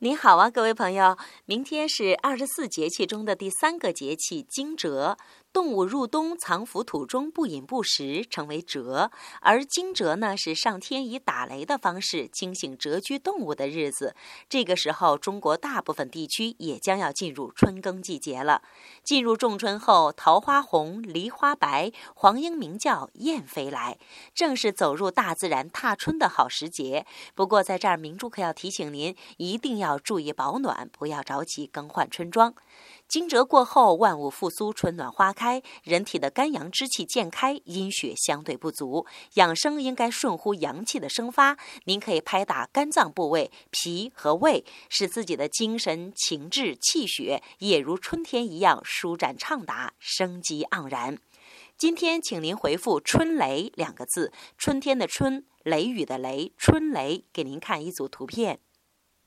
您好啊，各位朋友，明天是二十四节气中的第三个节气惊蛰。动物入冬藏伏土中不饮不食，称为蛰。而惊蛰呢，是上天以打雷的方式惊醒蛰居动物的日子。这个时候，中国大部分地区也将要进入春耕季节了。进入仲春后，桃花红，梨花白，黄莺鸣叫，燕飞来，正是走入大自然踏春的好时节。不过，在这儿，明珠可要提醒您，一定要注意保暖，不要着急更换春装。惊蛰过后，万物复苏，春暖花开开，人体的肝阳之气渐开，阴血相对不足，养生应该顺乎阳气的生发。您可以拍打肝脏部位、脾和胃，使自己的精神、情志、气血也如春天一样舒展畅达，生机盎然。今天，请您回复“春雷”两个字，春天的春，雷雨的雷，春雷。给您看一组图片。